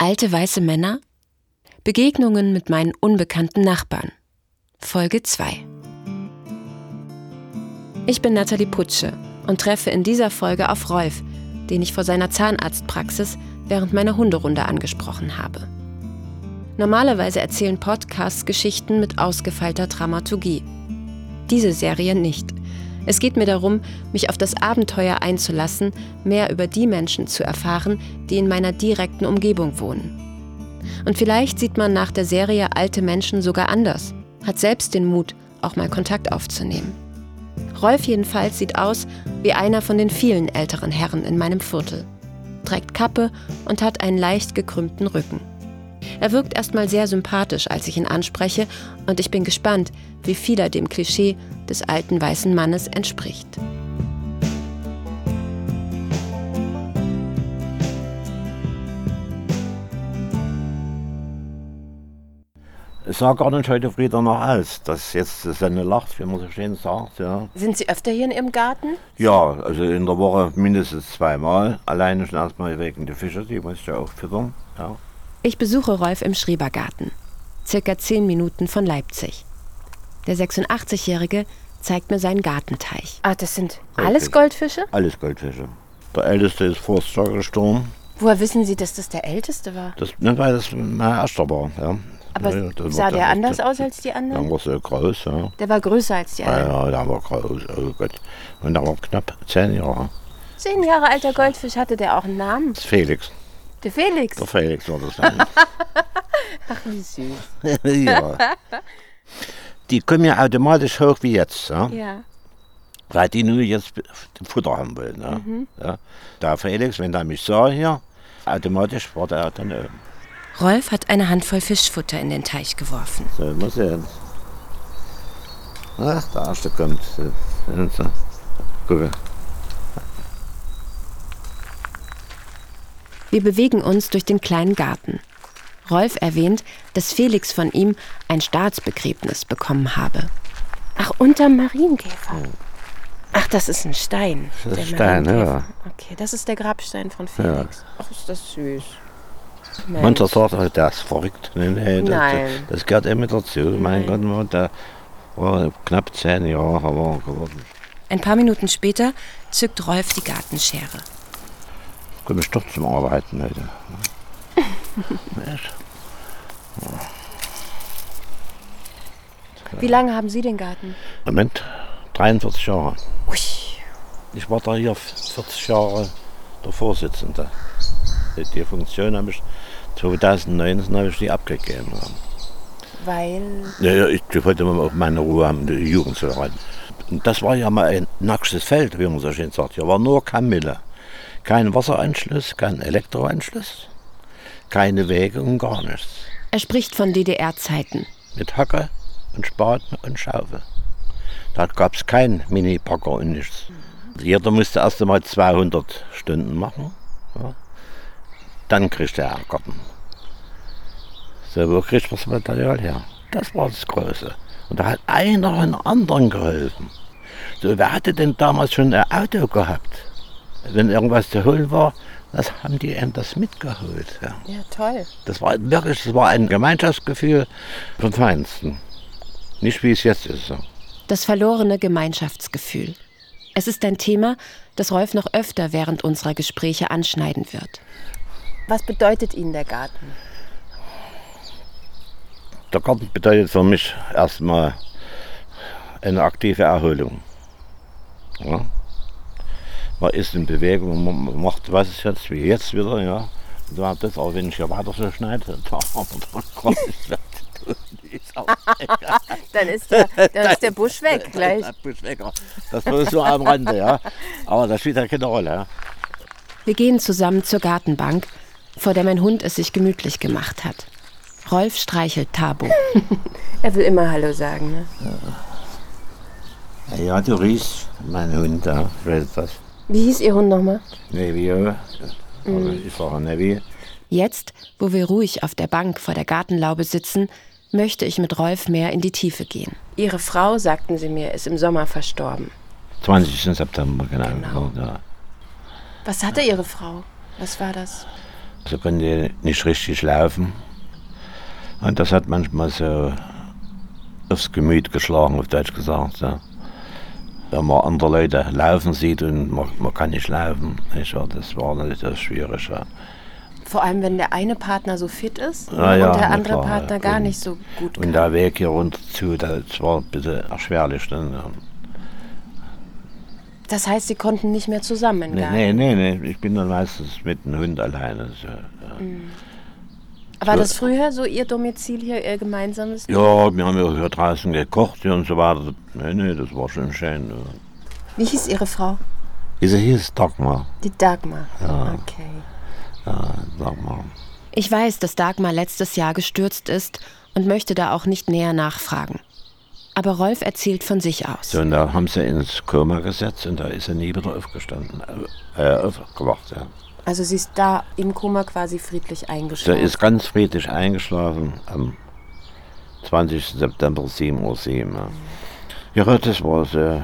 Alte weiße Männer? Begegnungen mit meinen unbekannten Nachbarn. Folge 2. Ich bin Nathalie Putsche und treffe in dieser Folge auf Rolf, den ich vor seiner Zahnarztpraxis während meiner Hunderunde angesprochen habe. Normalerweise erzählen Podcasts Geschichten mit ausgefeilter Dramaturgie. Diese Serie nicht. Es geht mir darum, mich auf das Abenteuer einzulassen, mehr über die Menschen zu erfahren, die in meiner direkten Umgebung wohnen. Und vielleicht sieht man nach der Serie alte Menschen sogar anders, hat selbst den Mut, auch mal Kontakt aufzunehmen. Rolf jedenfalls sieht aus wie einer von den vielen älteren Herren in meinem Viertel, trägt Kappe und hat einen leicht gekrümmten Rücken. Er wirkt erstmal sehr sympathisch, als ich ihn anspreche, und ich bin gespannt, wie viel er dem Klischee des alten weißen Mannes entspricht. Es sah gar nicht heute früh danach aus, dass jetzt seine lacht, wie man so schön sagt. Ja. Sind Sie öfter hier in Ihrem Garten? ja, also in der Woche mindestens zweimal. Alleine schon erstmal wegen der Fische, die muss ich ja auch füttern. Ja. Ich besuche Rolf im Schriebergarten, circa zehn Minuten von Leipzig. Der 86-Jährige zeigt mir seinen Gartenteich. Ah, das sind alles Goldfische? Alles Goldfische. Der älteste ist Forstjahr gestorben. Woher wissen Sie, dass das der älteste war? Das, ne, weil das mein erster war. Ja. Aber Ja, das sah war der anders aus als die Der anderen? war so groß, ja. Der war größer als die Ja, anderen. ja, der war groß, oh Gott. Und der war knapp zehn Jahre. Zehn Jahre alter Goldfisch hatte der auch einen Namen. Das ist Felix. Der Felix. Der Felix war das dann. Ach, wie süß. ja. Die kommen ja automatisch hoch wie jetzt, ja? Ja. weil die nur jetzt Futter haben wollen. Ja? Ja. Der Felix, wenn der mich sah hier, automatisch war der dann oben. Rolf hat eine Handvoll Fischfutter in den Teich geworfen. So, mal sehen. Ach, der erste kommt. Gucke. Wir bewegen uns durch den kleinen Garten. Rolf erwähnt, dass Felix von ihm ein Staatsbegräbnis bekommen habe. Ach, unterm Marienkäfer. Ach, das ist ein Stein. Das ist Stein, Marienkäfer. ja. Okay, das ist der Grabstein von Felix. Ach, ist das süß. Mensch. Mancher sagt, oh, der ist verrückt. Nee, nee, das, Nein. das gehört immer dazu. Mein Gott, man, der war knapp zehn Jahre war geworden. Ein paar Minuten später zückt Rolf die Gartenschere. Komme ich doch zum Arbeiten heute. Wie lange haben Sie den Garten? Moment, 43 Jahre. Ui. Ich war da hier 40 Jahre der Vorsitzende. Die- Funktion habe ich 2019 habe ich die abgegeben. Weil. Ja, ja, ich wollte mal auch meine Ruhe haben, die Jugend zu erhalten. Das war ja mal ein nacktes Feld, wie man so schön sagt. Hier war nur Kamille. Kein Wasseranschluss, kein Elektroanschluss, keine Wege und gar nichts. Er spricht von DDR-Zeiten. Mit Hacke und Spaten und Schaufel. Da gab es keinen Mini-Packer und nichts. Jeder musste erst einmal 200 Stunden machen. Ja. Dann kriegt er einen Garten. So, wo kriegt man das Material her? Das war das Große. Und da hat einer einen anderen geholfen. So, wer hatte denn damals schon ein Auto gehabt? Wenn irgendwas zu holen war, das haben die einem das mitgeholt. Ja. Ja, toll. Das war wirklich, das war ein Gemeinschaftsgefühl vom Feinsten. Nicht wie es jetzt ist. So. Das verlorene Gemeinschaftsgefühl. Es ist ein Thema, das Rolf noch öfter während unserer Gespräche anschneiden wird. Was bedeutet Ihnen der Garten? Der Garten bedeutet für mich erstmal eine aktive Erholung. Ja. Man ist in Bewegung, man macht was ist jetzt, wie jetzt wieder. Ja. Und dann das auch, wenn ich hier weiter so schneide, da tun. Die ist auch Dann ist der, dann ist der Busch weg gleich. Das ist weg. Das ist so am Rande, ja. Aber das spielt ja keine Rolle. Ja. Wir gehen zusammen zur Gartenbank, vor der mein Hund es sich gemütlich gemacht hat. Rolf streichelt Tabo. Er will immer Hallo sagen, ne? Ja, du riechst, mein Hund, ja. Ich weiß das. Wie hieß Ihr Hund nochmal? Nevio. Also ich sage Nevi. Jetzt, wo wir ruhig auf der Bank vor der Gartenlaube sitzen, möchte ich mit Rolf mehr in die Tiefe gehen. Ihre Frau, sagten Sie mir, ist im Sommer verstorben. 20. September, genau. Genau. Ja. Was hatte Ihre Frau? Was war das? Sie konnte nicht richtig laufen. Und das hat manchmal so aufs Gemüt geschlagen, auf Deutsch gesagt. Ja. Wenn man andere Leute laufen sieht und man, man kann nicht laufen, nicht, das war natürlich das schwierig. Ja. Vor allem, wenn der eine Partner so fit ist Ja, ja, und der andere klar, Partner gar Und- nicht so gut Und kann. der Weg hier runter zu, das war ein bisschen erschwerlich. Ja. Das heißt, sie konnten nicht mehr zusammen in Nee, Garten. nee, ich bin dann meistens mit dem Hund alleine. So, ja. War das früher so ihr Domizil hier, ihr gemeinsames? ja, wir haben ja hier draußen gekocht und so weiter. Nee, nee, das war schon schön. Ja. Wie hieß ihre Frau? Wie sie hieß, Dagmar. Die Dagmar. Okay. Ja, Dagmar. Ich weiß, dass Dagmar letztes Jahr gestürzt ist und möchte da auch nicht näher nachfragen. Aber Rolf erzählt von sich aus. So, und da haben sie ins Koma gesetzt und da ist sie nie wieder aufgestanden. Äh, aufgewacht, ja. Also sie ist da im Koma quasi friedlich Sie eingeschlafen. ist ganz friedlich eingeschlafen am 20. September 7.07 Uhr. Ja. das war so.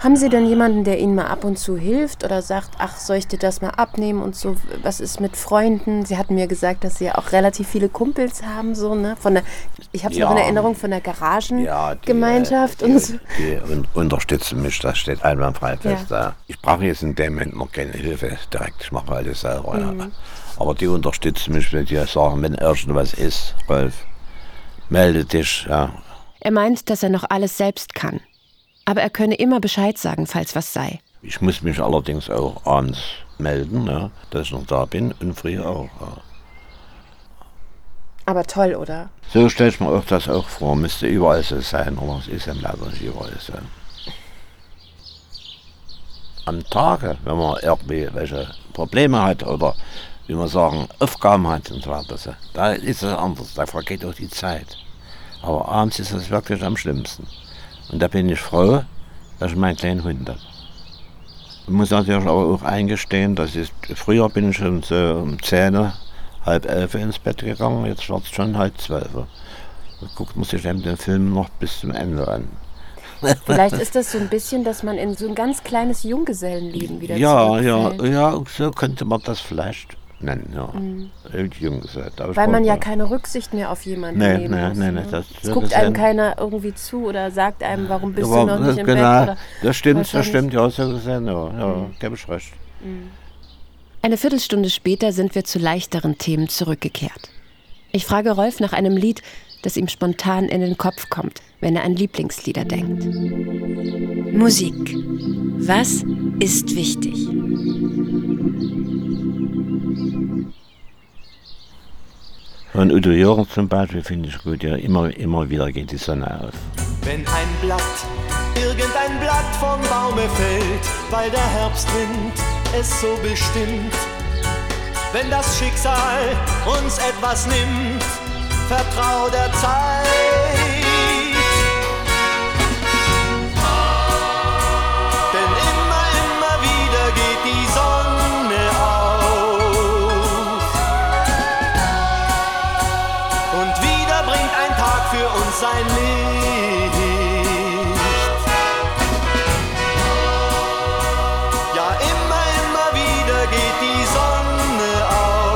Haben Sie denn jemanden, der Ihnen mal ab und zu hilft oder sagt, ach, soll ich dir das mal abnehmen und so? Was ist mit Freunden? Sie hatten mir gesagt, dass Sie ja auch relativ viele Kumpels haben, so, ne? Von der, ich habe es noch in Ja. Erinnerung von der Ja, die, Garagengemeinschaft äh, und die, so. die un unterstützen mich, das steht einwandfrei fest. Da. Ich brauche jetzt in dem Moment noch keine Hilfe direkt, ich mache alles selber. Mhm. Ja. Aber die unterstützen mich, wenn die sagen, wenn irgendwas ist, Rolf, melde dich. Ja. Er meint, dass er noch alles selbst kann. Aber er könne immer Bescheid sagen, falls was sei. Ich muss mich allerdings auch abends melden, ja, dass ich noch da bin und früh auch. Ja. Aber toll, oder? So stelle ich mir auch das auch vor, müsste überall so sein, aber es ist ja leider nicht überall so. Am Tage, wenn man irgendwie welche Probleme hat oder wie man sagen, Aufgaben hat und so weiter, da ist es anders, da vergeht auch die Zeit. Aber abends ist es wirklich am schlimmsten. Und da bin ich froh, dass ich meinen kleinen Hund habe. Ich muss natürlich aber auch eingestehen, dass ich, früher bin ich schon so um 10, Uhr, halb elf ins Bett gegangen, jetzt wird es schon halb zwölf. Uhr. Da guckt man sich eben den Film noch bis zum Ende an. Vielleicht ist das so ein bisschen, dass man in so ein ganz kleines Junggesellenleben wieder Ja, ja, ja, so könnte man das vielleicht nennen, ja. Mhm. Jung gesagt. aber Weil man ja keine Rücksicht mehr auf jemanden Nee, nehmen nee, muss. nee, ne? nee, das- es guckt einem ein- keiner irgendwie zu oder sagt einem, warum bist Aber, du noch nicht im genau, Bett? Oder das stimmt, das stimmt, ja, so gesehen, ja, ja, gebe ich recht. Eine Viertelstunde später sind wir zu leichteren Themen zurückgekehrt. Ich frage Rolf nach einem Lied, das ihm spontan in den Kopf kommt, wenn er an Lieblingslieder denkt. Musik. Was ist wichtig? Von Udo Jürgens zum Beispiel finde ich gut, ja, immer, immer wieder geht die Sonne auf. Wenn ein Blatt, irgendein Blatt vom Baume fällt, weil der Herbstwind es so bestimmt. Wenn das Schicksal uns etwas nimmt, vertrau der Zeit. Sein Licht. Ja, immer, immer wieder geht die Sonne auf.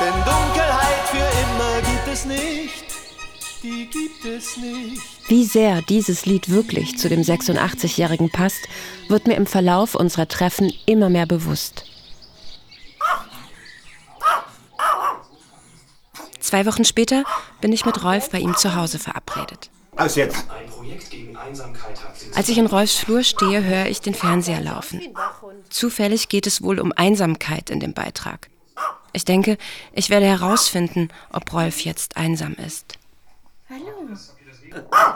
Denn Dunkelheit für immer gibt es nicht. Die gibt es nicht. Wie sehr dieses Lied wirklich zu dem 86-Jährigen passt, wird mir im Verlauf unserer Treffen immer mehr bewusst. Zwei Wochen später bin ich mit Rolf bei ihm zu Hause verabredet. Aus jetzt! Als ich in Rolfs Flur stehe, höre ich den Fernseher laufen. Zufällig geht es wohl um Einsamkeit in dem Beitrag. Ich denke, ich werde herausfinden, ob Rolf jetzt einsam ist.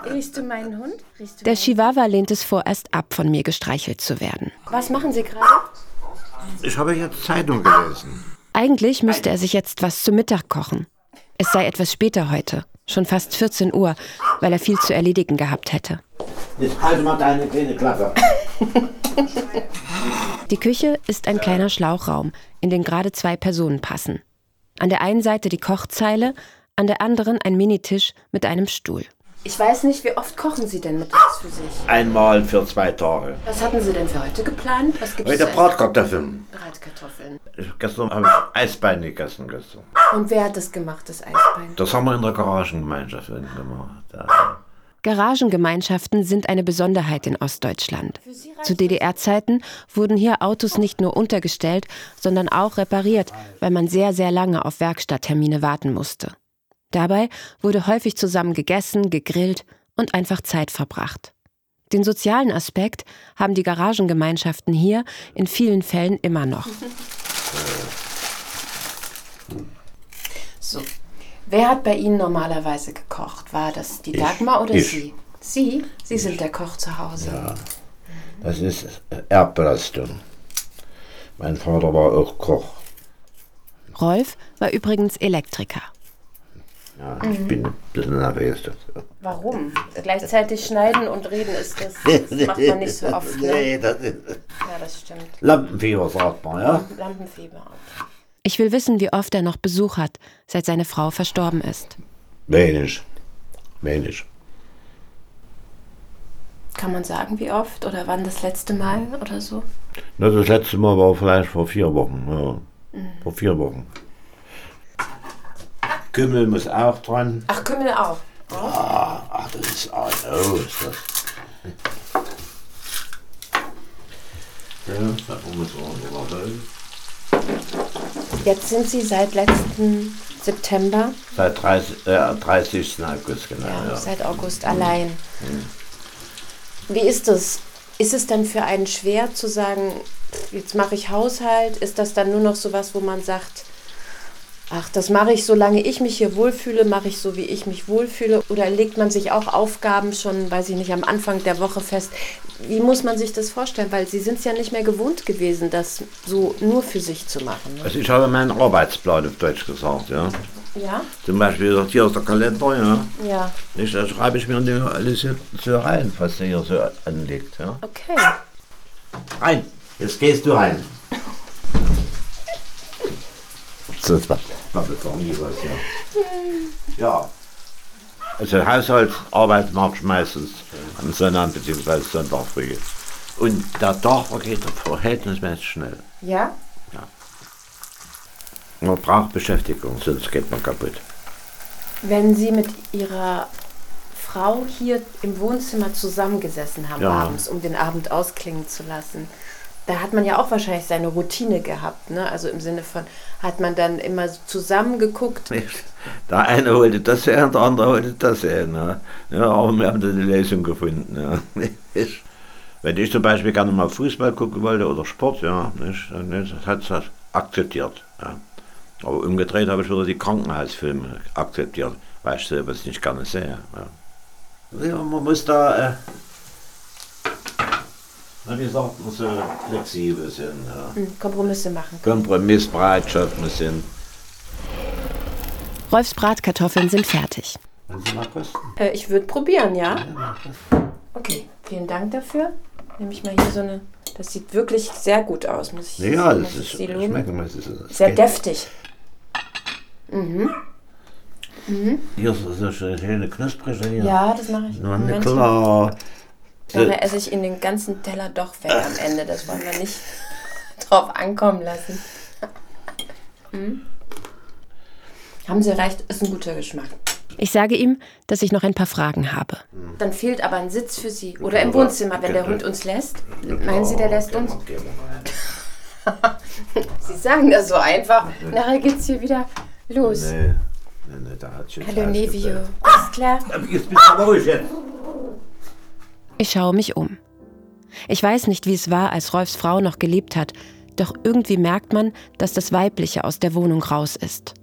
Riechst du meinen Hund? Riechst du Der Chihuahua lehnt es vorerst ab, von mir gestreichelt zu werden. Was machen Sie gerade? Ich habe jetzt Zeitung gelesen. Eigentlich müsste er sich jetzt was zu Mittag kochen. Es sei etwas später heute, schon fast 14 Uhr, weil er viel zu erledigen gehabt hätte. Jetzt halt mal deine kleine Klappe. Die Küche ist ein kleiner Schlauchraum, in den gerade zwei Personen passen. An der einen Seite die Kochzeile, an der anderen ein Minitisch mit einem Stuhl. Ich weiß nicht, wie oft kochen Sie denn mittags für sich? Einmal für zwei Tage. Was hatten Sie denn für heute geplant? Was gibt's Heute? Bratkartoffeln. Bratkartoffeln. Gestern habe ich Eisbein gegessen. Gestern. Und wer hat das gemacht, das Eisbein? Das haben wir in der Garagengemeinschaft gemacht. Ja. Garagengemeinschaften sind eine Besonderheit in Ostdeutschland. Zu DDR-Zeiten wurden hier Autos nicht nur untergestellt, sondern auch repariert, weil man sehr, sehr lange auf Werkstatttermine warten musste. Dabei wurde häufig zusammen gegessen, gegrillt und einfach Zeit verbracht. Den sozialen Aspekt haben die Garagengemeinschaften hier in vielen Fällen immer noch. So. Wer hat bei Ihnen normalerweise gekocht? War das die Ich. Dagmar oder Ich. Sie? Sie? Sie sind der Koch zu Hause. Ja. Das ist Erbbelastung. Mein Vater war auch Koch. Rolf war übrigens Elektriker. Ja, ich bin ein bisschen nervös. Warum? Gleichzeitig schneiden und reden ist das, das macht man nicht so oft. Ne? Nee, das ist Ja, das stimmt. Lampenfieber, sagt man, ja? Lampenfieber. Ich will wissen, wie oft er noch Besuch hat, seit seine Frau verstorben ist. Wenig. Wenig. Kann man sagen, wie oft oder wann das letzte Mal oder so? Na, das letzte Mal war vielleicht vor vier Wochen. Ja. Vor vier Wochen. Kümmel muss auch dran. Ach, Kümmel auch. Ah, ach, das ist ah, oh, ist das. Ja, da muss man überholen. Jetzt sind Sie seit letzten September, Seit 30, äh, 30. August, genau. ja, Ja. seit August allein. Wie ist das? Ist es dann für einen schwer zu sagen, jetzt mache ich Haushalt? Ist das dann nur noch so was, wo man sagt, ach, das mache ich, solange ich mich hier wohlfühle, mache ich so, wie ich mich wohlfühle? Oder legt man sich auch Aufgaben schon, weiß ich nicht, am Anfang der Woche fest? Wie muss man sich das vorstellen? Weil Sie sind es ja nicht mehr gewohnt gewesen, das so nur für sich zu machen. Ne? Also ich habe meinen Arbeitsplan auf Deutsch gesagt, ja. Ja? Zum Beispiel sagt, hier ist der Kalender, ja. Ja. Nicht, da schreibe ich mir alles so, so rein, was der hier so anliegt, ja. Okay. Rein, jetzt gehst du rein. So, das war, war bevor nie was, ja. Ja. Also Haushaltsarbeit mache ich meistens am Sonntag bzw. Sonntag früh. Und der Tag vergeht verhältnismäßig schnell. Ja? Man braucht Beschäftigung, sonst geht man kaputt. Wenn Sie mit Ihrer Frau hier im Wohnzimmer zusammengesessen haben Ja. abends, um den Abend ausklingen zu lassen, da hat man ja auch wahrscheinlich seine Routine gehabt, ne? Also im Sinne von, hat man dann immer so zusammengeguckt. Der eine holte das her und der andere holte das her. Ne? Ja, aber wir haben da eine Lösung gefunden. Ja. Wenn ich zum Beispiel gerne mal Fußball gucken wollte oder Sport, ja, nicht? dann das hat das akzeptiert. Ja. Aber umgedreht habe ich wieder die Krankenhausfilme akzeptiert, weil ich selber es nicht gerne sehe. Ja. Ja, man muss da, äh, na, wie sagt man so, flexibel sein. Ja. Hm, Kompromisse machen. Kompromissbereitschaft muss sein. Rolfs Bratkartoffeln sind fertig. Wollen Sie mal kosten? Äh, ich würde probieren, ja? Okay, vielen Dank dafür. Nehme ich mal hier so eine. Das sieht wirklich sehr gut aus, muss ich, Ja, das ist schmecken muss es. es Sehr geht. deftig. Hier ist so schöne knusprige hier. Ja, das mache ich. Na, na Moment. klar. Dann esse ich Ihnen den ganzen Teller doch weg am Ende. Das wollen wir nicht drauf ankommen lassen. Hm? Haben Sie recht, ist ein guter Geschmack. Ich sage ihm, dass ich noch ein paar Fragen habe. Dann fehlt aber ein Sitz für Sie. Oder im Wohnzimmer, wenn der Hund uns lässt. Meinen Sie, der lässt uns? Sie sagen das so einfach. Nachher geht's hier wieder los. Nee, nee, nee, da hat schon Hallo Nevio. Alles klar? Jetzt bist du aber ruhig jetzt. Ich schaue mich um. Ich weiß nicht, wie es war, als Rolfs Frau noch gelebt hat, doch irgendwie merkt man, dass das Weibliche aus der Wohnung raus ist.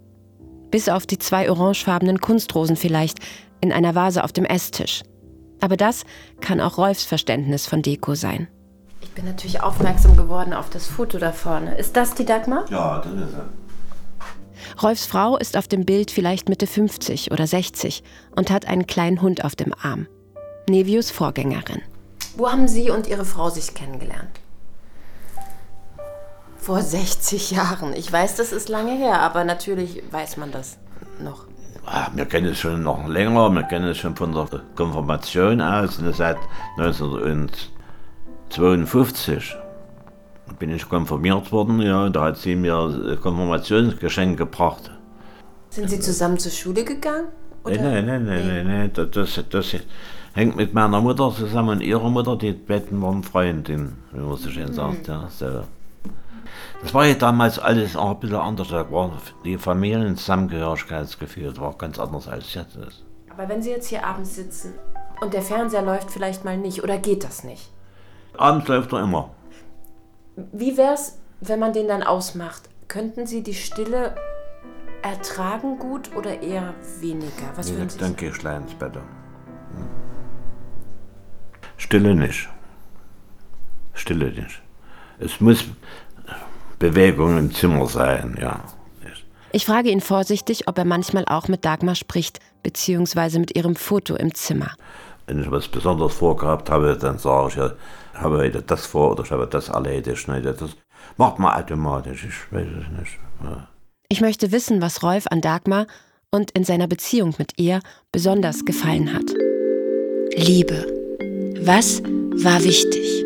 Bis auf die zwei orangefarbenen Kunstrosen vielleicht in einer Vase auf dem Esstisch. Aber das kann auch Rolfs Verständnis von Deko sein. Ich bin natürlich aufmerksam geworden auf das Foto da vorne. Ist das die Dagmar? Ja, dann ist er. Rolfs Frau ist auf dem Bild vielleicht Mitte 50 oder 60 und hat einen kleinen Hund auf dem Arm. Nevius Vorgängerin. Wo haben Sie und Ihre Frau sich kennengelernt? Vor 60 Jahren. Ich weiß, das ist lange her, aber natürlich weiß man das noch. Ah, wir kennen es schon noch länger, wir kennen es schon von der Konfirmation aus, seit 1952 bin ich konfirmiert worden, ja, da hat sie mir ein Konfirmationsgeschenk gebracht. Sind Sie zusammen zur Schule gegangen? Nein, nein, nein, nein, nein, nein. Das, das, das hängt mit meiner Mutter zusammen und ihrer Mutter, die beiden waren Freundin, wie man so schön sagt. Ja, so. Das war ja damals alles auch ein bisschen anders. Da war die Familienzusammengehörigkeitsgefühl war ganz anders als jetzt ist. Aber wenn Sie jetzt hier abends sitzen und der Fernseher läuft vielleicht mal nicht, oder geht das nicht? Abends läuft er immer. Wie wär's, wenn man den dann ausmacht? Könnten Sie die Stille ertragen gut oder eher weniger? Was Nee, würden Sie dann gehe ich ins Bett. Hm. Stille nicht. Stille nicht. Es muss Bewegung im Zimmer sein, ja. Ich frage ihn vorsichtig, ob er manchmal auch mit Dagmar spricht, beziehungsweise mit ihrem Foto im Zimmer. Wenn ich was Besonderes vorgehabt habe, dann sage ich, ja, ich habe heute das vor oder ich habe das erledigt. Ne? Das macht man automatisch, ich weiß es nicht. Ja. Ich möchte wissen, was Rolf an Dagmar und in seiner Beziehung mit ihr besonders gefallen hat. Liebe. Was war wichtig?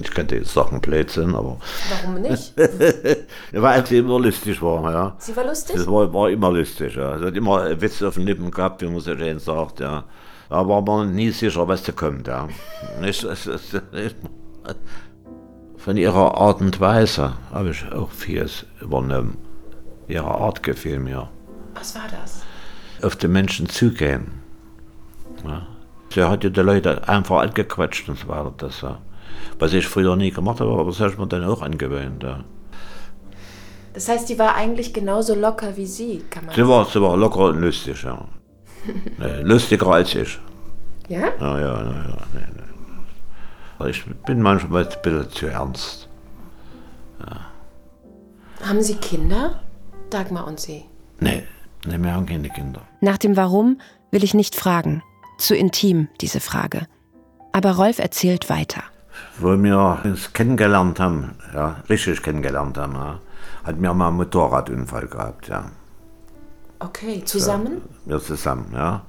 Ich könnte jetzt sagen Blödsinn, aber Warum nicht? weil sie immer lustig war. Ja. Sie war lustig? Das war, war immer lustig. Ja. Sie hat immer einen Witz auf den Lippen gehabt, wie man so schön sagt. Ja. Da war man nie sicher, was da kommt. Ja. Nicht, Von ihrer Art und Weise habe ich auch vieles übernommen. Ihre Art gefiel mir. Was war das? Auf die Menschen zugehen. Ja. Sie hat ja die Leute einfach angequatscht und so weiter. Das, ja. Was ich früher nie gemacht habe, aber das habe ich mir dann auch angewöhnt. Ja. Das heißt, die war eigentlich genauso locker wie Sie, kann man Sie war, sie war locker und lustig, ja. nee, lustiger als ich. Ja? Ja, ja, ja, ja nee, nee. Ich bin manchmal ein bisschen zu ernst. Haben Sie Kinder? Dagmar und Sie. Nee, nee, wir haben keine Kinder. Nach dem Warum will ich nicht fragen. Zu intim, diese Frage. Aber Rolf erzählt weiter. Wo wir uns kennengelernt haben, ja, richtig kennengelernt haben, ja, hat mir mal einen Motorradunfall gehabt, ja. Okay, zusammen? Wir zusammen, ja.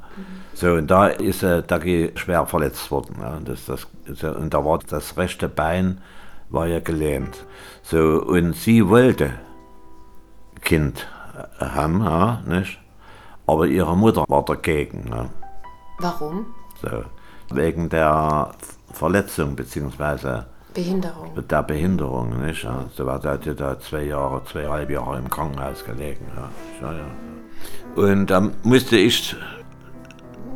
So, und da ist äh, Dagi schwer verletzt worden. Ja. Das, das, so, und da war das rechte Bein war ja gelähmt. So, und sie wollte Kind haben, ja, nicht? Aber ihre Mutter war dagegen. Ja. Warum? So, wegen der Verletzung beziehungsweise Behinderung. der Behinderung, nicht? Ja. So war der hat ja da zwei Jahre, zweieinhalb Jahre im Krankenhaus gelegen. Ja. Ja. Und dann musste ich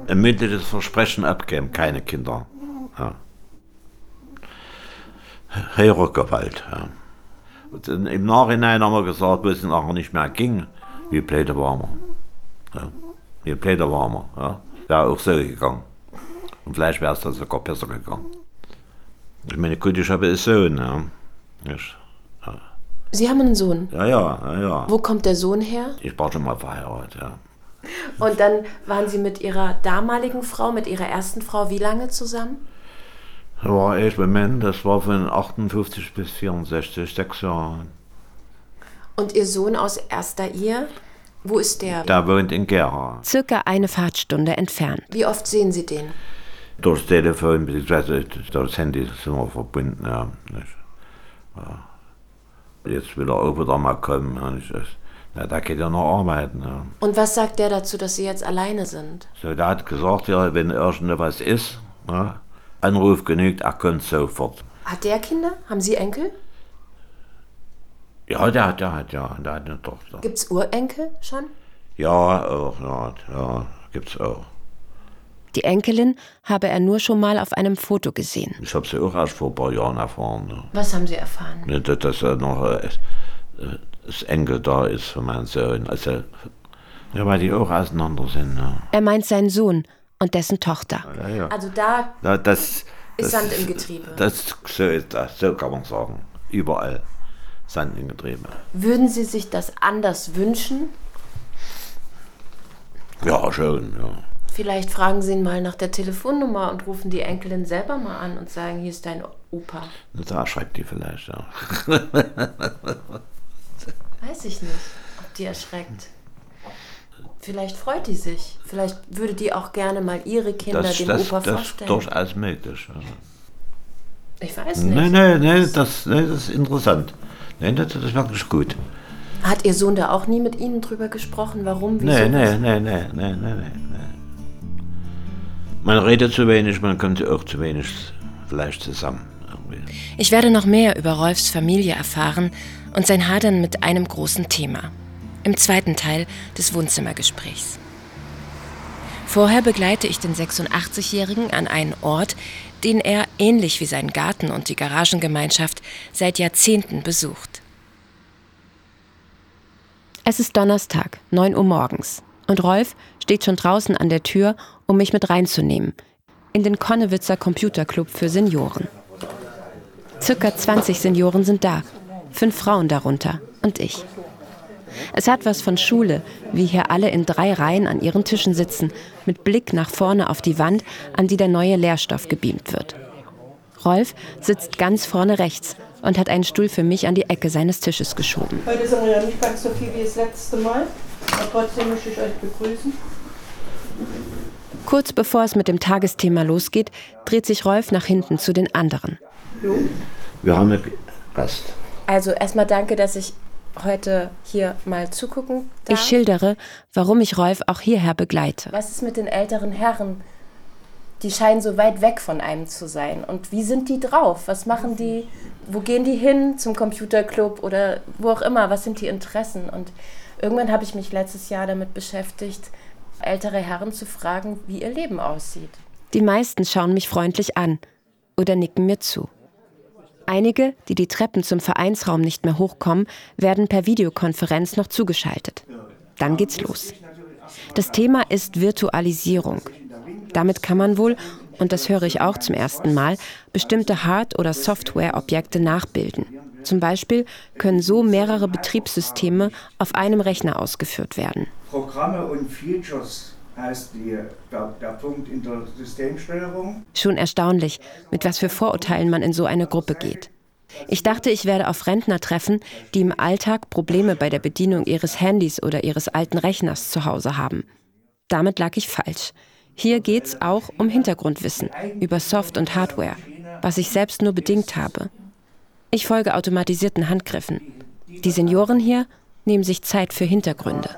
ein mündliches Versprechen abgeben, keine Kinder. Ja. Gewalt. Ja. Und im Nachhinein haben wir gesagt, wo es nachher nicht mehr ging, wie blöde waren wir. Ja. Wie blöde waren wir. Ja. Wäre auch so gegangen. Und vielleicht wäre es dann sogar besser gegangen. Ich meine, gut, ich habe einen Sohn. Ja. Ich, Sie haben einen Sohn. ja, ja, ja, ja. Wo kommt der Sohn her? Ich war schon mal verheiratet, ja. Und dann waren Sie mit Ihrer damaligen Frau, mit Ihrer ersten Frau, wie lange zusammen? War ich Moment, das war von 58 bis 64, sechs Jahre. Und Ihr Sohn aus erster Ehe? Wo ist der? Der wohnt in Gera. Circa eine Fahrtstunde entfernt. Wie oft sehen Sie den? Durchs Telefon bzw. durchs Handy sind wir verbunden, ja. Jetzt will er auch wieder mal kommen. Ja, da geht er noch arbeiten. Ja. Und was sagt der dazu, dass Sie jetzt alleine sind? So, der hat gesagt, ja, wenn irgendwas ist, ja, Anruf genügt, er kommt sofort. Hat der Kinder? Haben Sie Enkel? Ja, der hat, der hat, ja, der hat eine Tochter. Gibt's Urenkel schon? Ja, auch, ja, ja, gibt's auch. Die Enkelin habe er nur schon mal auf einem Foto gesehen. Ich habe sie auch erst vor ein paar Jahren erfahren. Ja. Was haben Sie erfahren? Ne, dass, dass er noch äh, äh, das Enkel da ist von meinem Sohn. Also, ja, weil die auch auseinander sind. Ja. Er meint seinen Sohn und dessen Tochter. Ja, ja. Also da Ja, das, ist das, Sand im Getriebe. Das, so ist das, so kann man sagen. Überall Sand im Getriebe. Würden Sie sich das anders wünschen? Ja, schon, ja. Vielleicht fragen Sie ihn mal nach der Telefonnummer und rufen die Enkelin selber mal an und sagen, hier ist dein Opa. Da schreckt die vielleicht, ja. Weiß ich nicht, ob die erschreckt. Vielleicht freut die sich. Vielleicht würde die auch gerne mal ihre Kinder Das, dem das, Opa das ist vorstellen. durchaus möglich. Also. Ich weiß nicht. Nee, nee, nee, das, nee, das ist interessant. Nee, das, das ist wirklich gut. Hat Ihr Sohn da auch nie mit Ihnen drüber gesprochen, warum, wieso? Nee, nee, nee, nee, nee, nee, nee. Man redet zu wenig, man kommt auch zu wenig vielleicht zusammen. Irgendwie. Ich werde noch mehr über Rolfs Familie erfahren und sein Hadern mit einem großen Thema. Im zweiten Teil des Wohnzimmergesprächs. Vorher begleite ich den 86-Jährigen an einen Ort, den er, ähnlich wie seinen Garten und die Garagengemeinschaft, seit Jahrzehnten besucht. Es ist Donnerstag, 9 Uhr morgens, und Rolf steht schon draußen an der Tür, um mich mit reinzunehmen, in den Konnewitzer Computerclub für Senioren. Circa 20 Senioren sind da, fünf Frauen darunter und ich. Es hat was von Schule, wie hier alle in drei Reihen an ihren Tischen sitzen, mit Blick nach vorne auf die Wand, an die der neue Lehrstoff gebeamt wird. Rolf sitzt ganz vorne rechts und hat einen Stuhl für mich an die Ecke seines Tisches geschoben. Heute sind wir ja nicht ganz so viel wie das letzte Mal, aber trotzdem möchte ich euch begrüßen. Kurz bevor es mit dem Tagesthema losgeht, dreht sich Rolf nach hinten zu den anderen. Wir haben einen Gast. Also erstmal danke, dass ich heute hier mal zugucken darf. Ich schildere, warum ich Rolf auch hierher begleite. Was ist mit den älteren Herren? Die scheinen so weit weg von einem zu sein. Und wie sind die drauf? Was machen die? Wo gehen die hin? Zum Computerclub oder wo auch immer? Was sind die Interessen? Und irgendwann habe ich mich letztes Jahr damit beschäftigt, ältere Herren zu fragen, wie ihr Leben aussieht. Die meisten schauen mich freundlich an oder nicken mir zu. Einige, die die Treppen zum Vereinsraum nicht mehr hochkommen, werden per Videokonferenz noch zugeschaltet. Dann geht's los. Das Thema ist Virtualisierung. Damit kann man wohl, und das höre ich auch zum ersten Mal, bestimmte Hard- oder Softwareobjekte nachbilden. Zum Beispiel können so mehrere Betriebssysteme auf einem Rechner ausgeführt werden. Programme und Features heißt die, der, der Punkt in der Systemsteuerung. Schon erstaunlich, mit was für Vorurteilen man in so eine Gruppe geht. Ich dachte, ich werde auf Rentner treffen, die im Alltag Probleme bei der Bedienung ihres Handys oder ihres alten Rechners zu Hause haben. Damit lag ich falsch. Hier geht's auch um Hintergrundwissen über Soft- und Hardware, was ich selbst nur bedingt habe. Ich folge automatisierten Handgriffen. Die Senioren hier nehmen sich Zeit für Hintergründe.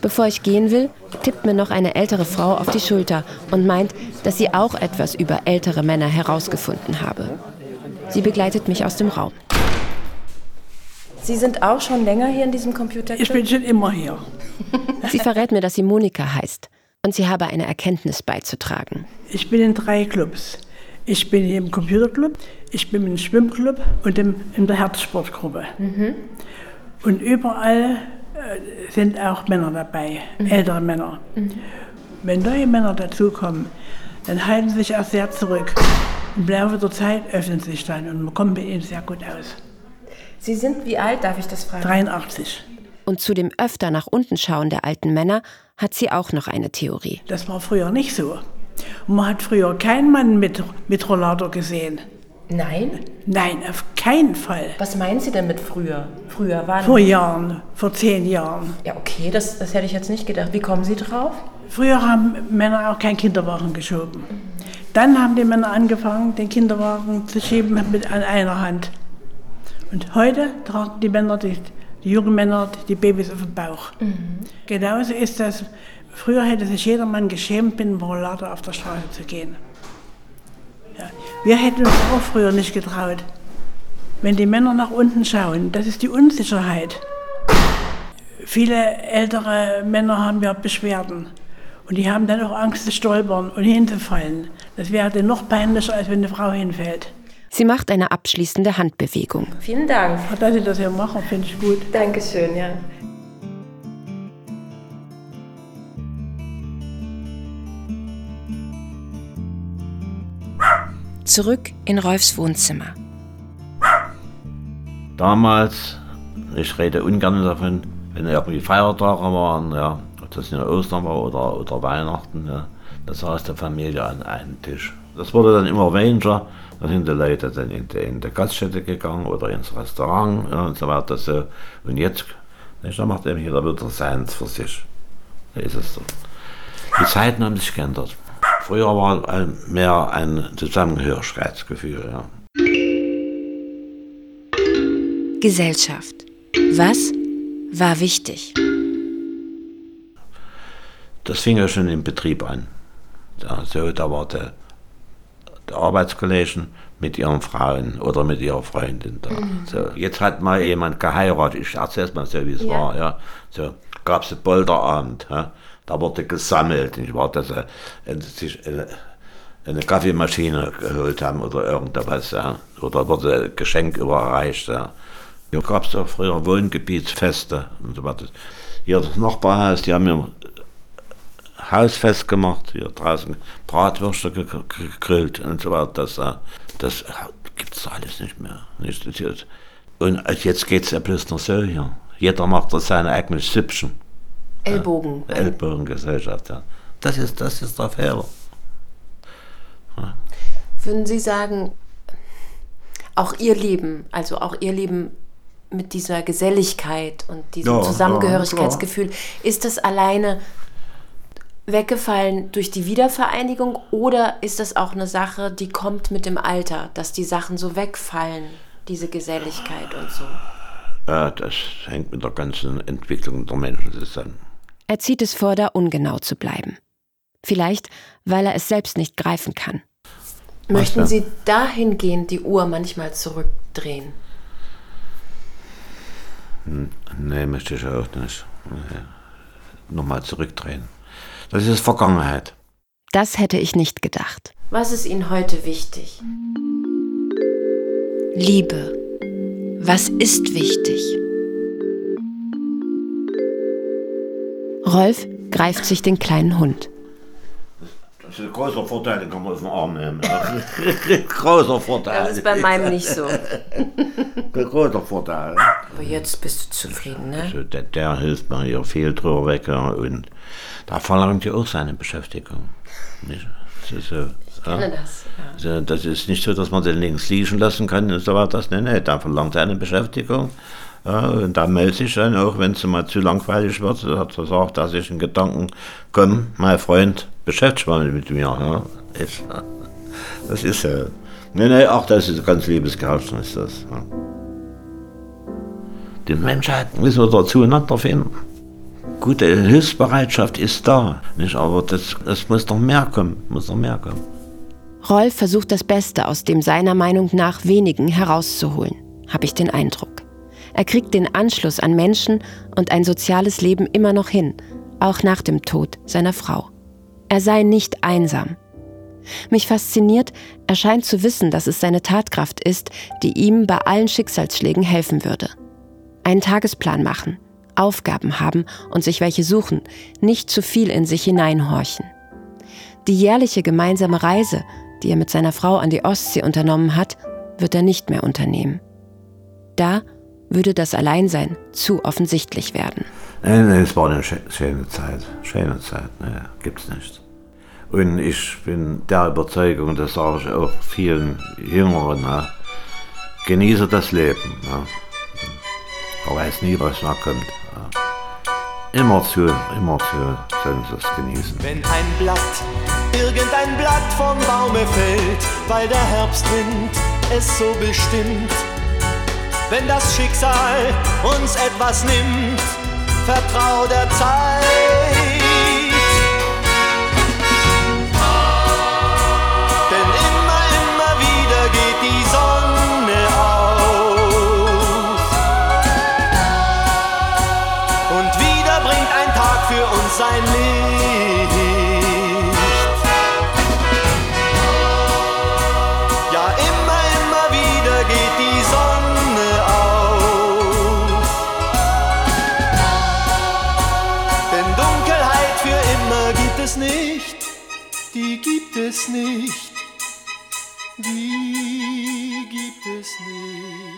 Bevor ich gehen will, tippt mir noch eine ältere Frau auf die Schulter und meint, dass sie auch etwas über ältere Männer herausgefunden habe. Sie begleitet mich aus dem Raum. Sie sind auch schon länger hier in diesem Computerclub? Ich bin schon immer hier. Sie verrät mir, dass sie Monika heißt und sie habe eine Erkenntnis beizutragen. Ich bin in drei Clubs. Ich bin im Computerclub, ich bin im Schwimmclub und im, in der Herzsportgruppe. Und überall sind auch Männer dabei, ältere Männer. Wenn neue Männer dazukommen, dann halten sie sich erst sehr zurück. Im Laufe der Zeit öffnen sie sich dann und man kommt mit ihnen sehr gut aus. Sie sind wie alt, darf ich das fragen? 83. Und zu dem öfter nach unten schauen der alten Männer hat sie auch noch eine Theorie. Das war früher nicht so. Und man hat früher keinen Mann mit, mit Rollator gesehen. Nein? Nein, auf keinen Fall. Was meinen Sie denn mit früher? Früher waren. Vor Jahren, vor zehn Jahren. Ja, okay, das, das hätte ich jetzt nicht gedacht. Wie kommen Sie drauf? Früher haben Männer auch keinen Kinderwagen geschoben. Dann haben die Männer angefangen, den Kinderwagen zu schieben mit an einer Hand. Und heute tragen die Männer, die, die jungen Männer, die Babys auf dem Bauch. Genauso ist das. Früher hätte sich jeder Mann geschämt, mit dem Rollator auf der Straße zu gehen. Ja. Wir hätten uns auch früher nicht getraut. Wenn die Männer nach unten schauen, das ist die Unsicherheit. Viele ältere Männer haben ja Beschwerden. Und die haben dann auch Angst zu stolpern und hinzufallen. Das wäre dann noch peinlicher, als wenn eine Frau hinfällt. Sie macht eine abschließende Handbewegung. Vielen Dank. Dass sie das ja machen, finde ich gut. Dankeschön, ja. Zurück in Rolfs Wohnzimmer. Damals, ich rede ungern davon, wenn irgendwie Feiertage waren, ja, das in Ostern war oder, oder Weihnachten, ja, da saß die Familie an einem Tisch. Das wurde dann immer weniger. Da sind die Leute dann in die, in die Gaststätte gegangen oder ins Restaurant ja, und so weiter. So. Und jetzt, nicht, da macht eben jeder wieder seins für sich. Da ist es so. Die Zeiten haben sich geändert. Früher war ein, mehr ein Zusammengehörigkeitsgefühl. Ja. Gesellschaft. Was war wichtig? Das fing ja schon im Betrieb an. Ja, so, da war der, der Arbeitskollegen mit ihren Frauen oder mit ihrer Freundin da. Mhm. So, jetzt hat mal jemand geheiratet, ich erzähl's mal so, wie es ja. war. Ja. So, gab es einen Bolderabend, ja. Da wurde gesammelt. Ich war, dass sie äh, sich eine, eine Kaffeemaschine geholt haben oder irgendwas. Ja. Oder wurde ein Geschenk überreicht. Ja. Hier gab es auch früher Wohngebietsfeste und so weiter. Hier das Nachbarhaus, die haben mir Hausfest gemacht, hier draußen Bratwürste gegrillt und so weiter. Das, das gibt es alles nicht mehr. Nicht? Und jetzt geht es ja bloß noch so hier. Jeder macht da seine eigenen Süppchen. Ellbogen. Ja, Ellbogengesellschaft, ja. Das ist, das ist der Fehler. Ja. Würden Sie sagen, auch Ihr Leben, also auch Ihr Leben mit dieser Geselligkeit und diesem ja, Zusammengehörigkeitsgefühl, ja, ist das alleine weggefallen durch die Wiedervereinigung oder ist das auch eine Sache, die kommt mit dem Alter, dass die Sachen so wegfallen, diese Geselligkeit und so? Ja, das hängt mit der ganzen Entwicklung der Menschen zusammen. Er zieht es vor, da ungenau zu bleiben. Vielleicht, weil er es selbst nicht greifen kann. Möchten Sie dahingehend die Uhr manchmal zurückdrehen? Hm, nee, möchte ich auch nicht. Nochmal zurückdrehen. Das ist Vergangenheit. Das hätte ich nicht gedacht. Was ist Ihnen heute wichtig? Liebe. Was ist wichtig? Rolf greift sich den kleinen Hund. Das ist ein großer Vorteil, den kann man auf den Arm nehmen. großer Vorteil. Das ist bei meinem nicht so. großer Vorteil. Aber jetzt bist du zufrieden, ne? Also der, der hilft mir hier viel drüber weg und da verlangt ja auch seine Beschäftigung. Das ist, äh, ich kenne das. Ja. Das ist nicht so, dass man den links liegen lassen kann und so weiter. Nee, nee, da verlangt er eine Beschäftigung. Ja, da meldet sich dann auch, wenn es mal zu langweilig wird, hat er gesagt, dass ich in Gedanken, komm, mein Freund, beschäftigt mal mit mir. Ja. Ich, das ist ja. Nee, nee, ach, das ist ganz liebesgehaftet, ist das. Ja. Die Menschheit müssen wir da zueinander finden. Gute Hilfsbereitschaft ist da, nicht? aber das, das muss noch mehr kommen, muss noch mehr kommen. Rolf versucht das Beste aus dem seiner Meinung nach wenigen herauszuholen, habe ich den Eindruck. Er kriegt den Anschluss an Menschen und ein soziales Leben immer noch hin, auch nach dem Tod seiner Frau. Er sei nicht einsam. Mich fasziniert, er scheint zu wissen, dass es seine Tatkraft ist, die ihm bei allen Schicksalsschlägen helfen würde. Einen Tagesplan machen, Aufgaben haben und sich welche suchen, nicht zu viel in sich hineinhorchen. Die jährliche gemeinsame Reise, die er mit seiner Frau an die Ostsee unternommen hat, wird er nicht mehr unternehmen. Da würde das Alleinsein zu offensichtlich werden. Nein, nein, es war eine schöne Zeit. Schöne Zeit, ne, gibt's nicht. Und ich bin der Überzeugung, das sage ich auch vielen Jüngeren, ne, genieße das Leben. Ne. Man weiß nie, was noch kommt. Immer zu, immer zu sollen sie es genießen. Wenn ein Blatt, irgendein Blatt vom Baume fällt, weil der Herbstwind es so bestimmt, wenn das Schicksal uns etwas nimmt, vertrau der Zeit. Es nicht, die gibt es nicht.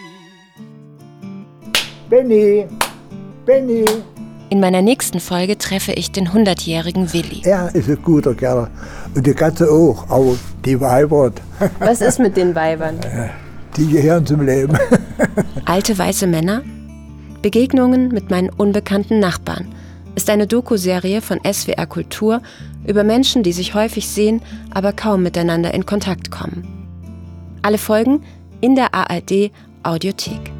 Benny, Benny. In meiner nächsten Folge treffe ich den 100-jährigen Willi. Er ist ein guter Kerl. Und die Katze auch. Aber die Weiber, Was ist mit den Weibern? die gehören zum Leben. Alte weiße Männer? Begegnungen mit meinen unbekannten Nachbarn ist eine Doku-Serie von SWR Kultur über Menschen, die sich häufig sehen, aber kaum miteinander in Kontakt kommen. Alle Folgen in der ARD Audiothek.